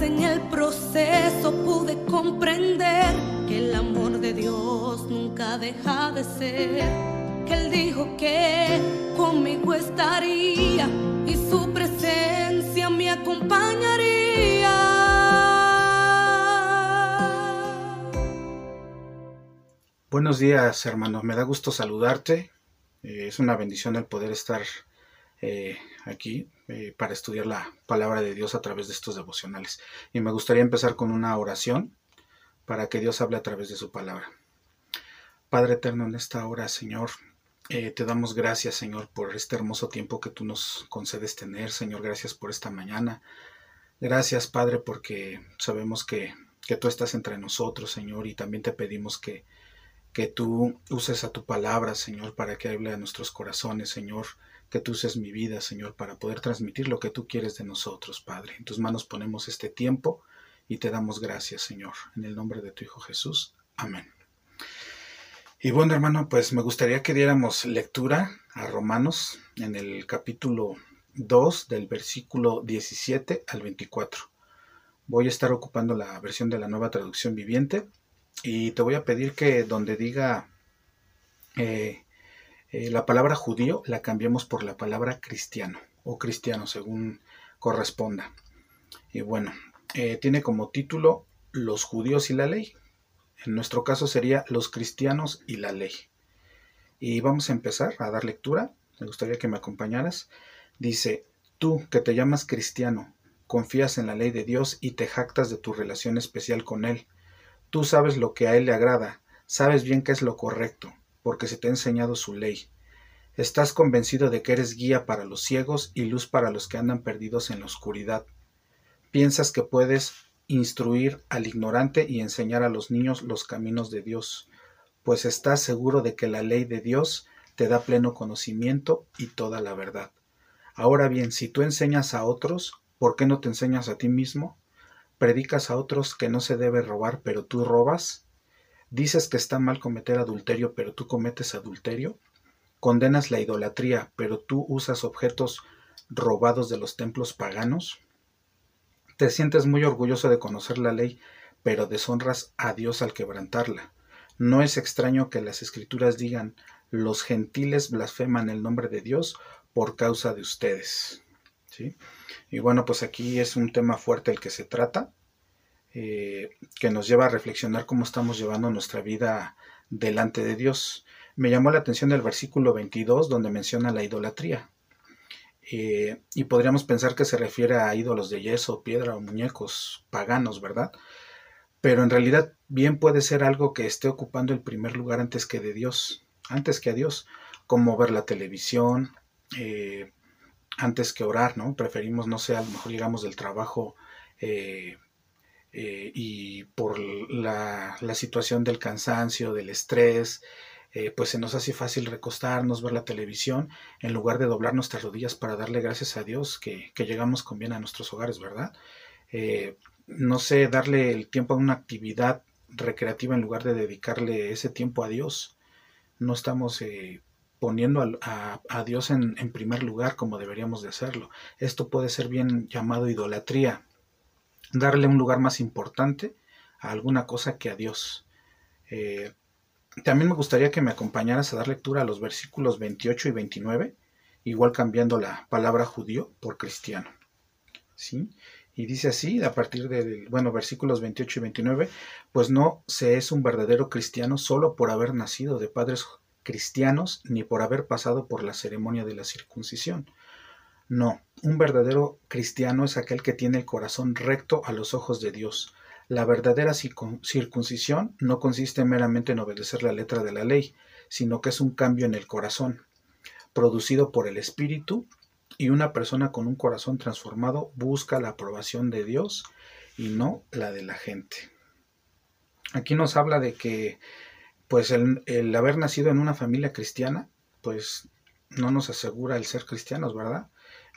en el proceso pude comprender que el amor de Dios nunca deja de ser. Que Él dijo que conmigo estaría y su presencia me acompañaría. Buenos días, hermano. Me da gusto saludarte. Eh, es una bendición el poder estar eh, aquí eh, para estudiar la palabra de Dios a través de estos devocionales. Y me gustaría empezar con una oración para que Dios hable a través de su palabra. Padre eterno, en esta hora, Señor, eh, te damos gracias, Señor, por este hermoso tiempo que tú nos concedes tener. Señor, gracias por esta mañana. Gracias, Padre, porque sabemos que, que tú estás entre nosotros, Señor, y también te pedimos que, que tú uses a tu palabra, Señor, para que hable a nuestros corazones, Señor que tú uses mi vida, Señor, para poder transmitir lo que tú quieres de nosotros, Padre. En tus manos ponemos este tiempo y te damos gracias, Señor, en el nombre de tu Hijo Jesús. Amén. Y bueno, hermano, pues me gustaría que diéramos lectura a Romanos en el capítulo 2 del versículo 17 al 24. Voy a estar ocupando la versión de la nueva traducción viviente y te voy a pedir que donde diga eh, eh, la palabra judío la cambiamos por la palabra cristiano o cristiano según corresponda. Y bueno, eh, tiene como título Los judíos y la ley. En nuestro caso sería Los cristianos y la ley. Y vamos a empezar a dar lectura. Me gustaría que me acompañaras. Dice, tú que te llamas cristiano, confías en la ley de Dios y te jactas de tu relación especial con Él. Tú sabes lo que a Él le agrada, sabes bien qué es lo correcto porque se te ha enseñado su ley. Estás convencido de que eres guía para los ciegos y luz para los que andan perdidos en la oscuridad. Piensas que puedes instruir al ignorante y enseñar a los niños los caminos de Dios, pues estás seguro de que la ley de Dios te da pleno conocimiento y toda la verdad. Ahora bien, si tú enseñas a otros, ¿por qué no te enseñas a ti mismo? ¿Predicas a otros que no se debe robar, pero tú robas? Dices que está mal cometer adulterio, pero tú cometes adulterio. Condenas la idolatría, pero tú usas objetos robados de los templos paganos. Te sientes muy orgulloso de conocer la ley, pero deshonras a Dios al quebrantarla. No es extraño que las escrituras digan los gentiles blasfeman el nombre de Dios por causa de ustedes. Y bueno, pues aquí es un tema fuerte el que se trata. Eh, que nos lleva a reflexionar cómo estamos llevando nuestra vida delante de Dios. Me llamó la atención el versículo 22 donde menciona la idolatría. Eh, y podríamos pensar que se refiere a ídolos de yeso, piedra o muñecos paganos, ¿verdad? Pero en realidad bien puede ser algo que esté ocupando el primer lugar antes que de Dios, antes que a Dios, como ver la televisión, eh, antes que orar, ¿no? Preferimos, no sé, a lo mejor llegamos del trabajo eh, y por la, situación del cansancio, del estrés, eh, pues se nos hace fácil recostarnos, ver la televisión, en lugar de doblar nuestras rodillas para darle gracias a Dios que, llegamos con bien a nuestros hogares, ¿verdad? Eh, no sé, darle el tiempo a una actividad recreativa en lugar de dedicarle ese tiempo a Dios. No estamos poniendo a, Dios en, en primer lugar como deberíamos de hacerlo. Esto puede ser bien llamado idolatría darle un lugar más importante a alguna cosa que a Dios. Eh, también me gustaría que me acompañaras a dar lectura a los versículos 28 y 29, igual cambiando la palabra judío por cristiano. ¿Sí? Y dice así, a partir del, bueno, versículos 28 y 29, pues no se es un verdadero cristiano solo por haber nacido de padres cristianos ni por haber pasado por la ceremonia de la circuncisión no, un verdadero cristiano es aquel que tiene el corazón recto a los ojos de Dios. La verdadera circuncisión no consiste meramente en obedecer la letra de la ley, sino que es un cambio en el corazón, producido por el Espíritu, y una persona con un corazón transformado busca la aprobación de Dios y no la de la gente. Aquí nos habla de que pues el, el haber nacido en una familia cristiana, pues no nos asegura el ser cristianos, ¿verdad?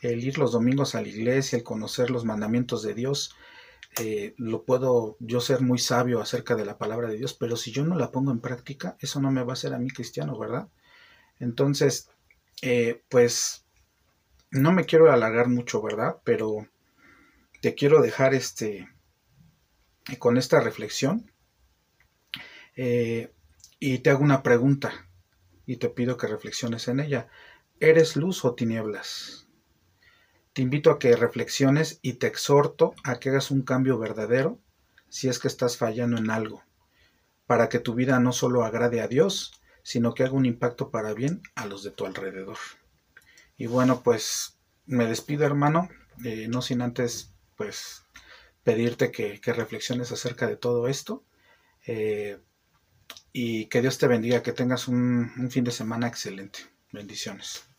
el ir los domingos a la iglesia, el conocer los mandamientos de Dios, eh, lo puedo yo ser muy sabio acerca de la palabra de Dios, pero si yo no la pongo en práctica, eso no me va a hacer a mí cristiano, ¿verdad? Entonces, eh, pues no me quiero alargar mucho, ¿verdad? Pero te quiero dejar este con esta reflexión eh, y te hago una pregunta y te pido que reflexiones en ella. ¿Eres luz o tinieblas? Te invito a que reflexiones y te exhorto a que hagas un cambio verdadero si es que estás fallando en algo, para que tu vida no solo agrade a Dios, sino que haga un impacto para bien a los de tu alrededor. Y bueno, pues me despido hermano, eh, no sin antes pues pedirte que, reflexiones acerca de todo esto. Eh, y que Dios te bendiga, que tengas un fin de semana excelente. Bendiciones.